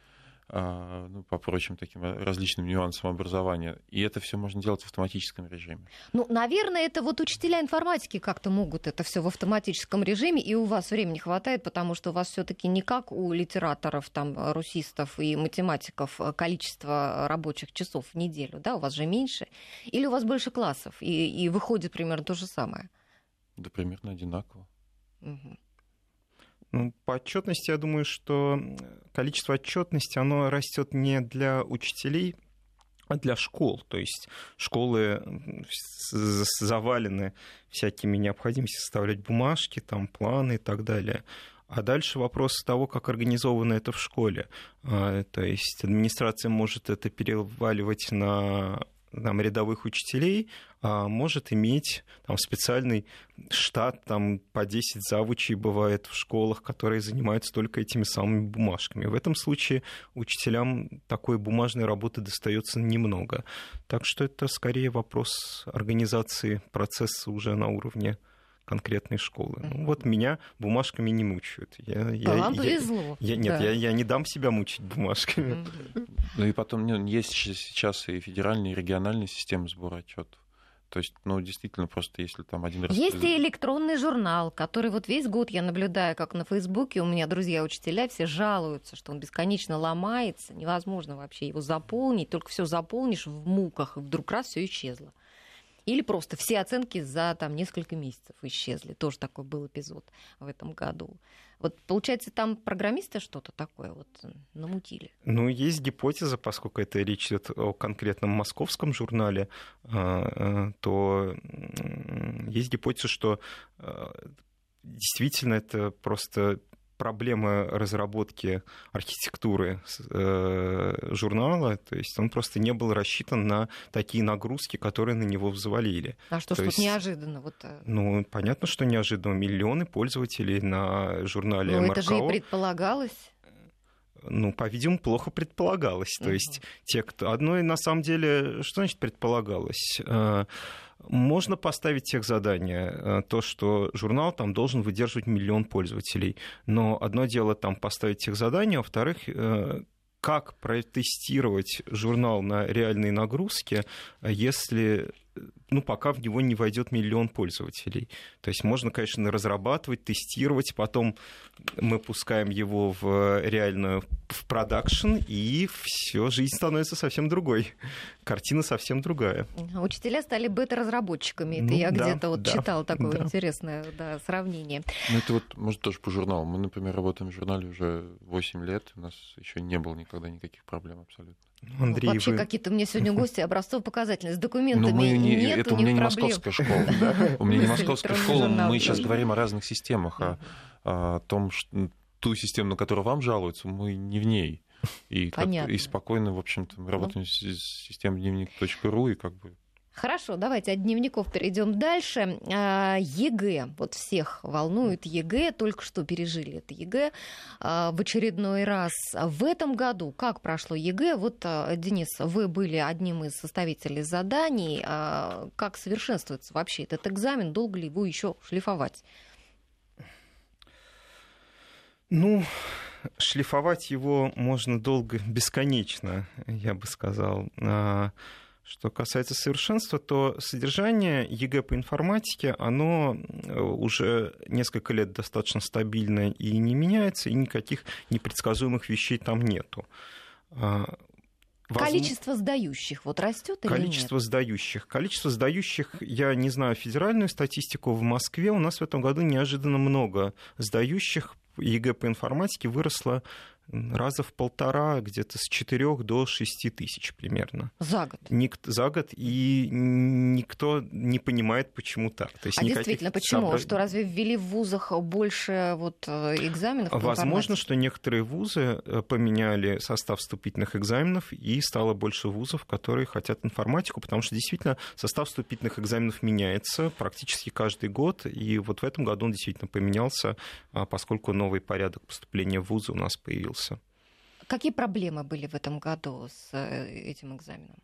S3: А, ну, по прочим таким различным нюансам образования. И это все можно делать в автоматическом режиме.
S1: Ну, наверное, это вот учителя информатики как-то могут это все в автоматическом режиме, и у вас времени хватает, потому что у вас все-таки не как у литераторов, там, русистов и математиков э, количество рабочих часов в неделю, да, у вас же меньше, или у вас больше классов, и, и выходит примерно то же самое?
S3: Да, примерно одинаково. Угу.
S2: Ну, по отчетности, я думаю, что количество отчетности, оно растет не для учителей, а для школ. То есть школы завалены всякими необходимостями составлять бумажки, там, планы и так далее. А дальше вопрос того, как организовано это в школе. А, то есть администрация может это переваливать на там, рядовых учителей может иметь там, специальный штат, там по 10 завучей бывает в школах, которые занимаются только этими самыми бумажками. В этом случае учителям такой бумажной работы достается немного. Так что это скорее вопрос организации процесса уже на уровне конкретной школы. Ну, вот меня бумажками не мучают.
S1: Я, я, Вам я, повезло.
S2: Я, нет, да. я, я не дам себя мучить бумажками.
S3: Ну и потом ну, есть сейчас и федеральные, и региональные системы сбора отчетов. То есть, ну, действительно, просто если там один раз...
S1: Есть и электронный журнал, который вот весь год я наблюдаю, как на Фейсбуке, у меня друзья-учителя все жалуются, что он бесконечно ломается, невозможно вообще его заполнить, только все заполнишь в муках, и вдруг раз все исчезло. Или просто все оценки за там, несколько месяцев исчезли. Тоже такой был эпизод в этом году. Вот получается, там программисты что-то такое вот намутили?
S2: Ну, есть гипотеза, поскольку это речь идет о конкретном московском журнале, а, а, то есть гипотеза, что действительно это просто проблемы разработки архитектуры э, журнала, то есть он просто не был рассчитан на такие нагрузки, которые на него взвалили.
S1: А что ж тут неожиданно? Вот...
S2: Э? Ну, понятно, что неожиданно. Миллионы пользователей на журнале МРКО.
S1: это же и предполагалось
S2: ну, по-видимому, плохо предполагалось. То есть те, кто... Одно, на самом деле, что значит предполагалось? Можно поставить тех задания, э, то, что журнал там должен выдерживать миллион пользователей. Но одно дело там поставить тех задания, а во-вторых, э, как протестировать журнал на реальной нагрузке, если ну, пока в него не войдет миллион пользователей. То есть можно, конечно, разрабатывать, тестировать, потом мы пускаем его в реальную в продакшн, и все, жизнь становится совсем другой. Картина совсем другая.
S1: Учителя стали бета-разработчиками. Это ну, я да, где-то вот да, читала такое да. интересное да, сравнение.
S3: Ну, это вот, может, тоже по журналу. Мы, например, работаем в журнале уже 8 лет, у нас еще не было никогда никаких проблем абсолютно.
S1: Ну, Андрей, Вообще вы... какие-то у меня сегодня [laughs] гости образцово-показательные. С документами ну, мы не, нету,
S3: Это у меня не московская школа. [laughs] У меня не московская школа. Мы сейчас говорим о разных системах, о том, что ту систему, на которую вам жалуются, мы не в ней. И, как, и спокойно, в общем-то, мы работаем с системой дневник.ру, и как бы
S1: Хорошо, давайте от дневников перейдем дальше. А, ЕГЭ. Вот всех волнует ЕГЭ. Только что пережили это ЕГЭ а, в очередной раз. В этом году как прошло ЕГЭ? Вот, а, Денис, вы были одним из составителей заданий. Как совершенствуется вообще этот экзамен? Долго ли его еще шлифовать?
S2: Ну, шлифовать его можно долго, бесконечно, я бы сказал. Что касается совершенства, то содержание ЕГЭ по информатике, оно э, уже несколько лет достаточно стабильное и не меняется, и никаких непредсказуемых вещей там нету.
S1: А, количество сдающих вот растет или
S2: Количество нет? сдающих. Количество сдающих, я не знаю федеральную статистику, в Москве у нас в этом году неожиданно много сдающих. ЕГЭ по информатике выросло раза в полтора, где-то с 4 до 6 тысяч примерно.
S1: За год?
S2: Ник, за год, и никто не понимает, почему так.
S1: То есть а действительно, почему? Собра... Что разве ввели в вузах больше вот э, экзаменов?
S2: Возможно, что некоторые вузы э, поменяли состав вступительных экзаменов, и стало больше вузов, которые хотят информатику, потому что действительно состав вступительных экзаменов меняется практически каждый год, и вот в этом году он действительно поменялся, а, поскольку новый порядок поступления в вузы у нас появился появился.
S1: Какие проблемы были в этом году с э, этим экзаменом?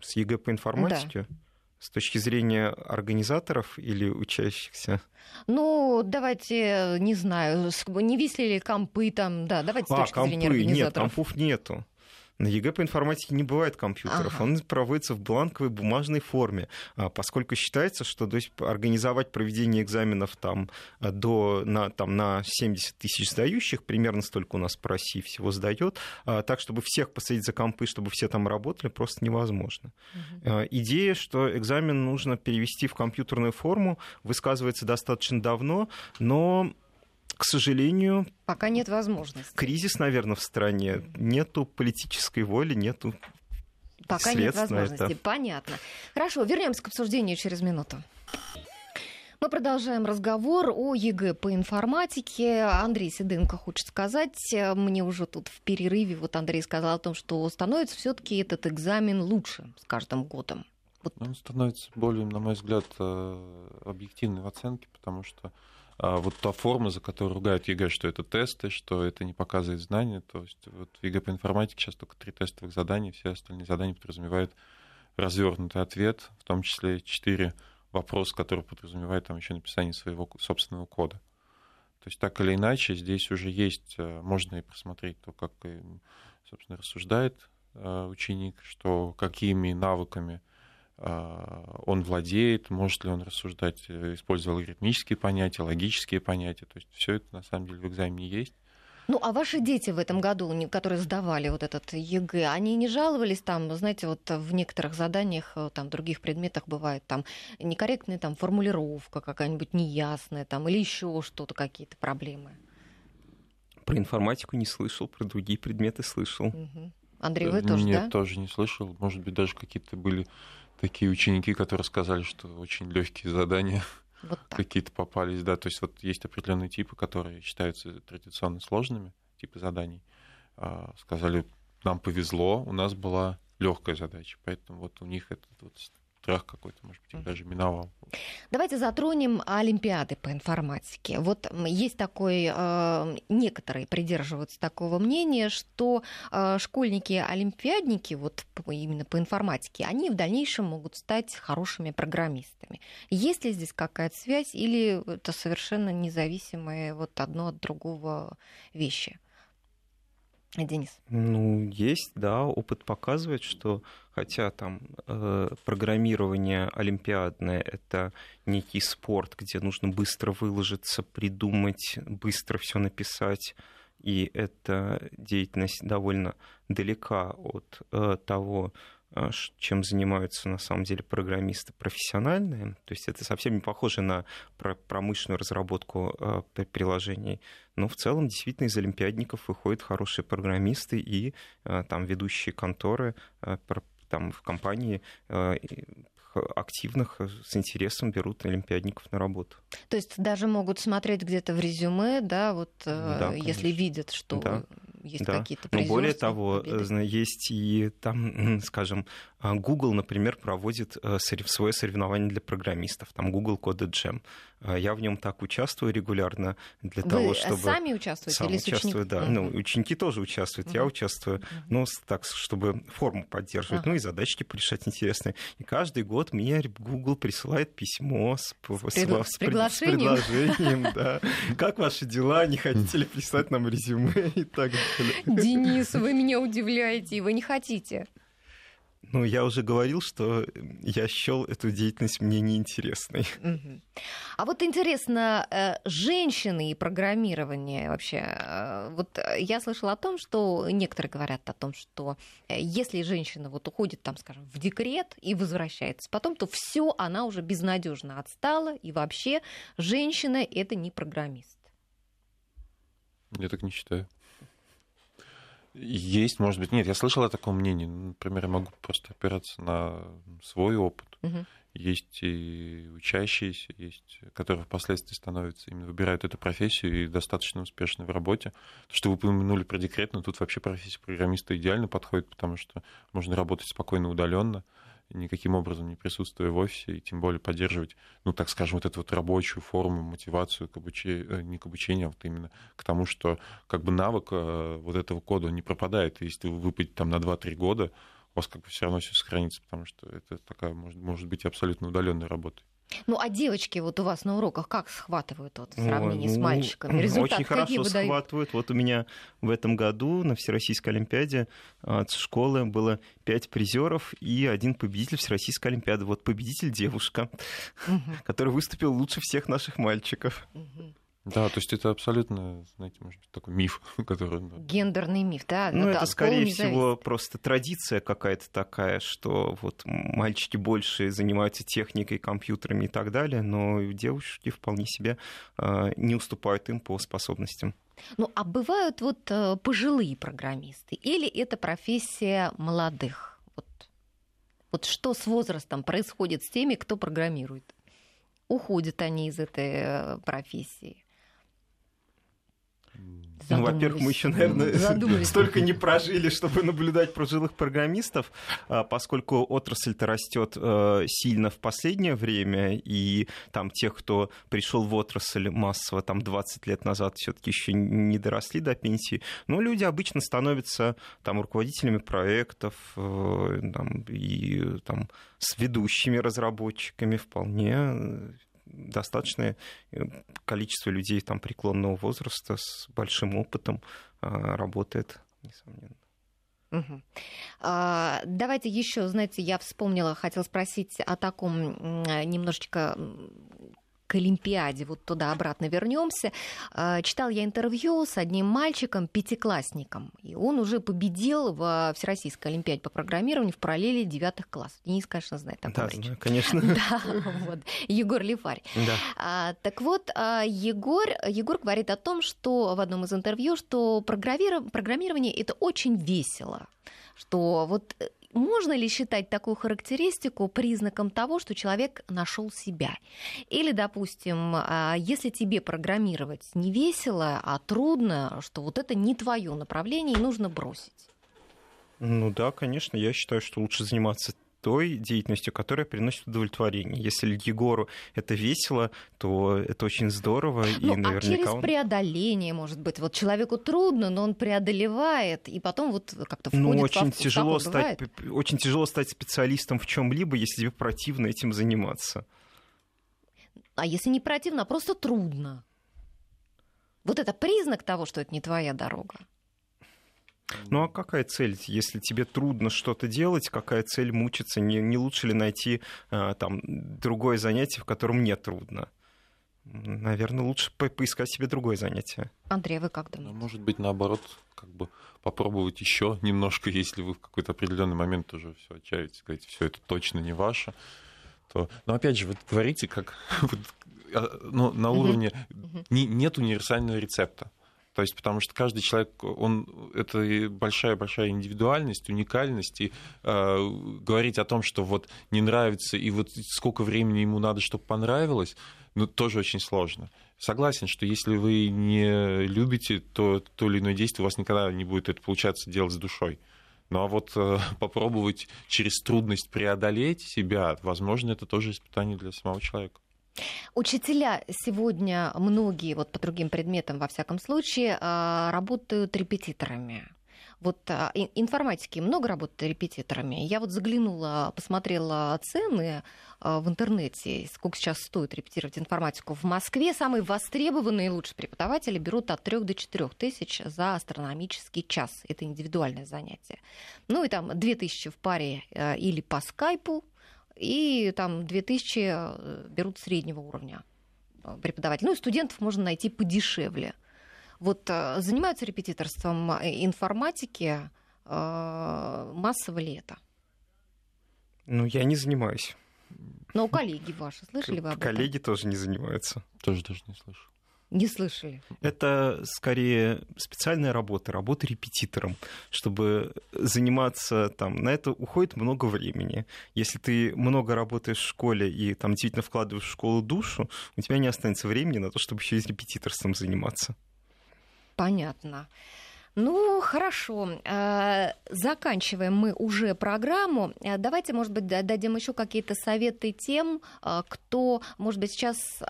S2: С ЕГЭ по информатике? Да. С точки зрения организаторов или учащихся?
S1: Ну, давайте, не знаю, не висли ли компы там, да, давайте а, с точки
S2: компы.
S1: зрения организаторов.
S2: Нет, компов нету. На ЕГЭ по информатике не бывает компьютеров, ага. он проводится в бланковой бумажной форме, а, поскольку считается, что то есть, организовать проведение экзаменов там, а, до, на, там, на 70 тысяч сдающих, примерно столько у нас по России всего сдает, а, так, чтобы всех посадить за компы, чтобы все там работали, просто невозможно. Угу. Идея, что экзамен нужно перевести в компьютерную форму, высказывается достаточно давно, но к сожалению...
S1: Пока нет возможности.
S2: Кризис, наверное, в стране. Нету политической воли, нету
S1: Пока нет возможности. Это. Понятно. Хорошо, вернемся к обсуждению через минуту. Мы продолжаем разговор о ЕГЭ по информатике. Андрей Сиденко хочет сказать, мне уже тут в перерыве, вот Андрей сказал о том, что становится все-таки этот экзамен лучше с каждым годом.
S3: Вот. Он становится более, на мой взгляд, э, объективный в оценке, потому что вот та форма, за которую ругают ЕГЭ, что это тесты, что это не показывает знания, то есть вот в ЕГЭ по информатике сейчас только три тестовых задания, все остальные задания подразумевают развернутый ответ, в том числе четыре вопроса, которые подразумевают там еще написание своего собственного кода. То есть так или иначе здесь уже есть, э, можно и просмотреть то, как, собственно, рассуждает э, ученик, что какими навыками а, он владеет, может ли он рассуждать, э, используя алгоритмические понятия, логические понятия. То есть все это на самом деле в экзамене есть.
S1: Ну, а ваши дети в этом году, которые сдавали вот этот ЕГЭ, они не жаловались там, знаете, вот в некоторых заданиях, э, там, в других предметах бывает там некорректная там формулировка какая-нибудь неясная там или еще что-то, какие-то проблемы?
S2: Про информатику не слышал, про другие предметы слышал. Угу.
S1: Андрей, вы тоже,
S3: Нет,
S1: да?
S3: тоже не слышал. Может быть, даже какие-то были такие ученики, которые сказали, что очень легкие задания вот какие-то попались, да, то есть вот есть определенные типы, которые считаются традиционно сложными, типы заданий. А, сказали, нам повезло, у нас была легкая задача, поэтому вот у них этот вот страх какой-то, может быть, их даже миновал.
S1: Давайте затронем Олимпиады по информатике. Вот есть такой, э, некоторые придерживаются такого мнения, что э, школьники-олимпиадники, вот именно по информатике, они в дальнейшем могут стать хорошими программистами. Есть ли здесь какая-то связь или это совершенно независимые вот одно от другого вещи? Денис?
S2: Ну, есть, да. Опыт показывает, что хотя там э, программирование олимпиадное — это некий спорт, где нужно быстро выложиться, придумать, быстро все написать, и эта деятельность довольно далека от э, того, чем занимаются на самом деле программисты профессиональные. То есть это совсем не похоже на промышленную разработку э, приложений. Но в целом действительно из олимпиадников выходят хорошие программисты и там ведущие конторы там в компании активных с интересом берут олимпиадников на работу.
S1: То есть даже могут смотреть где-то в резюме, да, вот да, если видят, что да. Есть да. какие-то
S2: Но более того, победы. есть и там, скажем, Google, например, проводит э, свое соревнование для программистов, там Google Code Jam. А, я в нем так участвую регулярно для
S1: Вы
S2: того, чтобы...
S1: сами участвуете
S2: Сам
S1: или
S2: участвую, да. Mm-hmm. Ну, ученики тоже участвуют, mm-hmm. я участвую. Mm-hmm. Ну, так, чтобы форму поддерживать, uh-huh. ну и задачки порешать интересные. И каждый год мне Google присылает письмо с,
S1: с, Пригла... с, с приглашением,
S2: с предложением да. [laughs] Как ваши дела? Не хотите ли прислать нам резюме [laughs] и так далее?
S1: Денис, вы меня удивляете, вы не хотите.
S2: Ну, я уже говорил, что я счел эту деятельность мне неинтересной.
S1: А вот интересно, э, женщины и программирование вообще. Э, вот я слышала о том, что некоторые говорят о том, что э, если женщина вот уходит там, скажем, в декрет и возвращается потом, то все она уже безнадежно отстала, и вообще женщина это не программист.
S3: Я так не считаю. Есть, может быть, нет. Я слышал о таком мнении. Например, я могу просто опираться на свой опыт. Угу. Есть и учащиеся, есть, которые впоследствии становятся, именно выбирают эту профессию и достаточно успешны в работе. То, что вы упомянули про декрет, но тут вообще профессия программиста идеально подходит, потому что можно работать спокойно удаленно никаким образом не присутствуя в офисе, и тем более поддерживать, ну, так скажем, вот эту вот рабочую форму, мотивацию к обучению, э, не к обучению, а вот именно к тому, что как бы навык э, вот этого кода не пропадает. Если вы выпадете там на 2-3 года, у вас как бы все равно все сохранится, потому что это такая, может, может быть, абсолютно удаленная работа.
S1: Ну, а девочки вот у вас на уроках как схватывают вот, в сравнении ну, с мальчиками? Результат
S2: очень хорошо
S1: выдают?
S2: схватывают. Вот у меня в этом году на Всероссийской Олимпиаде от школы было пять призеров и один победитель Всероссийской Олимпиады. Вот победитель девушка, угу. [laughs] который выступил лучше всех наших мальчиков. Угу.
S3: Да, то есть это абсолютно, знаете, может быть, такой миф, [laughs] который...
S1: Гендерный миф, да?
S2: Ну, ну это, да, скорее всего, зависит. просто традиция какая-то такая, что вот мальчики больше занимаются техникой, компьютерами и так далее, но девушки вполне себе э, не уступают им по способностям.
S1: Ну, а бывают вот э, пожилые программисты или это профессия молодых? Вот, вот что с возрастом происходит с теми, кто программирует? Уходят они из этой э, профессии?
S2: Ну, во-первых, мы еще, наверное, столько не прожили, чтобы наблюдать пожилых программистов, а, поскольку отрасль-то растет э, сильно в последнее время, и там тех, кто пришел в отрасль массово там 20 лет назад, все-таки еще не доросли до пенсии. Но люди обычно становятся там руководителями проектов э, там, и там, с ведущими разработчиками вполне достаточное э, количество людей там преклонного возраста с большим опытом а, работает, несомненно.
S1: А, давайте еще, знаете, я вспомнила, хотела спросить о таком немножечко к Олимпиаде, вот туда-обратно вернемся. А, читал я интервью с одним мальчиком, пятиклассником, и он уже победил в Всероссийской Олимпиаде по программированию в параллели девятых классов. Денис, конечно, знает такой
S2: да, знаю, конечно. [laughs]
S1: Да, вот. Егор Лифарь. Да. А, так вот, а, Егор, Егор говорит о том, что в одном из интервью, что программирование это очень весело что вот э, можно ли считать такую характеристику признаком того, что человек нашел себя? Или, допустим, а, если тебе программировать не весело, а трудно, что вот это не твое направление и нужно бросить?
S2: Ну да, конечно, я считаю, что лучше заниматься той деятельностью, которая приносит удовлетворение. Если Егору это весело, то это очень здорово.
S1: Ну,
S2: и наверняка
S1: а через
S2: он...
S1: преодоление, может быть, вот человеку трудно, но он преодолевает, и потом вот как-то
S2: ну,
S1: входит
S2: ну, очень
S1: в
S2: тяжело стать, Очень тяжело стать специалистом в чем-либо, если тебе противно этим заниматься.
S1: А если не противно, а просто трудно? Вот это признак того, что это не твоя дорога.
S2: Ну а какая цель, если тебе трудно что-то делать, какая цель мучиться? Не, не лучше ли найти а, там другое занятие, в котором не трудно? Наверное, лучше по поискать себе другое занятие.
S1: Андрей, вы как
S3: Ну,
S1: думаете?
S3: может быть, наоборот, как бы попробовать еще немножко, если вы в какой-то определенный момент уже все отчаиваетесь, говорите, все это точно не ваше, то... Но опять же, вы говорите, как [laughs] а, ну, на уровне нет универсального рецепта. То есть, потому что каждый человек, он это большая-большая индивидуальность, уникальность, и э, говорить о том, что вот не нравится, и вот сколько времени ему надо, чтобы понравилось, ну, тоже очень сложно. Согласен, что если вы не любите, то то или иное действие у вас никогда не будет это получаться делать с душой. Ну а вот э, [laughs] попробовать через трудность преодолеть себя, возможно, это тоже испытание для самого человека.
S1: Учителя сегодня многие, вот по другим предметам, во всяком случае, а, работают репетиторами. Вот а, информатики много работают репетиторами. Я вот заглянула, посмотрела цены а, в интернете, сколько сейчас стоит репетировать информатику. В Москве самые востребованные и лучшие преподаватели берут от 3 до 4 тысяч за астрономический час. Это индивидуальное занятие. Ну и там 2 тысячи в паре э, или по скайпу, и там 2000 э, берут среднего уровня э, преподавателей. Ну и студентов можно найти подешевле. Вот э, занимаются репетиторством информатики, массово ли это?
S2: Ну, я не занимаюсь.
S1: Но коллеги ваши, слышали вы об этом?
S2: Коллеги тоже не занимаются.
S3: Тоже даже не слышу.
S1: Не слышали.
S2: Это скорее специальная работа, работа репетитором, чтобы заниматься там. На это уходит много времени. Если ты много работаешь в школе и там действительно вкладываешь в школу душу, у тебя не останется времени на то, чтобы еще и репетиторством заниматься.
S1: Понятно. Ну, хорошо. Э, Заканчиваем мы уже программу. Э, Давайте, может быть, да- дадим еще какие-то советы тем, э, кто, может быть, сейчас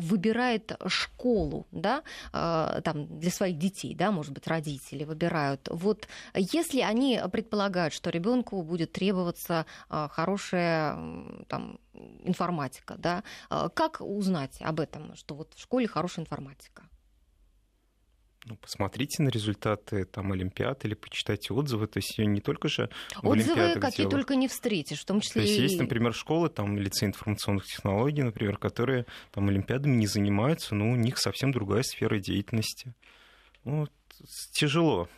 S1: выбирает школу, да, там, для своих детей, да, может быть, родители выбирают. Вот если они предполагают, что ребенку будет требоваться хорошая там, информатика, да, как узнать об этом, что вот в школе хорошая информатика?
S2: Ну, посмотрите на результаты там Олимпиад или почитайте отзывы. То есть ее не только же в
S1: Отзывы какие
S2: делают.
S1: только не встретишь, в том
S2: То
S1: числе
S2: есть
S1: и...
S2: есть, например, школы, там, лицей информационных технологий, например, которые там олимпиадами не занимаются, но у них совсем другая сфера деятельности. Ну, вот тяжело,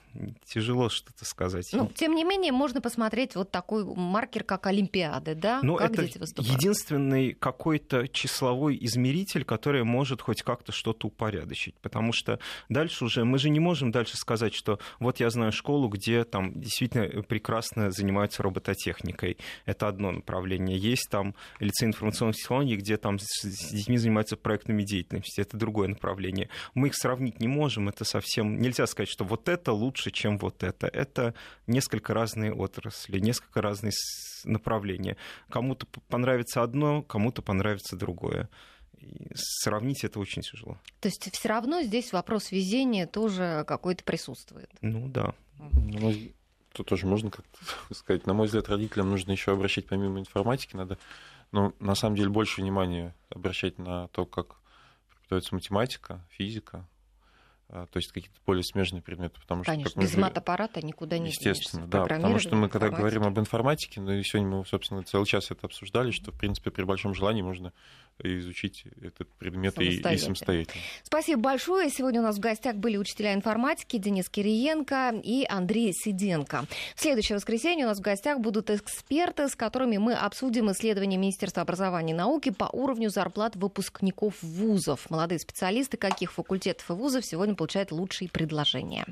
S2: тяжело что-то сказать.
S1: Ну, тем не менее, можно посмотреть вот такой маркер, как Олимпиады, да?
S2: Ну,
S1: как
S2: это
S1: дети выступают.
S2: единственный какой-то числовой измеритель, который может хоть как-то что-то упорядочить. Потому что дальше уже мы же не можем дальше сказать, что вот я знаю школу, где там действительно прекрасно занимаются робототехникой. Это одно направление. Есть там лицей информационных технологий, где там с детьми занимаются проектными деятельностью. Это другое направление. Мы их сравнить не можем. Это совсем... Нельзя сказать, что вот это лучше, чем вот это. Это несколько разные отрасли, несколько разные направления. Кому-то понравится одно, кому-то понравится другое. И сравнить это очень тяжело.
S1: То есть все равно здесь вопрос везения тоже какой-то присутствует.
S2: Ну да.
S3: Взгляд, Тут тоже можно как-то [laughs] сказать. На мой взгляд, родителям нужно еще обращать помимо информатики, надо, ну, на самом деле, больше внимания обращать на то, как преподается математика, физика, то есть какие-то более смежные предметы, потому что,
S1: Конечно,
S3: мы
S1: без мат-аппарата никуда не
S3: Естественно,
S1: денешься.
S3: да, потому что мы когда говорим об информатике, ну и сегодня мы, собственно, целый час это обсуждали, что, в принципе, при большом желании можно изучить этот предмет и, и
S1: Самостоятельно.
S3: самостоятельно.
S1: Спасибо большое. Сегодня у нас в гостях были учителя информатики Денис Кириенко и Андрей Сиденко. В следующее воскресенье у нас в гостях будут эксперты, с которыми мы обсудим исследования Министерства образования и науки по уровню зарплат выпускников вузов. Молодые специалисты каких факультетов и вузов сегодня получают лучшие предложения.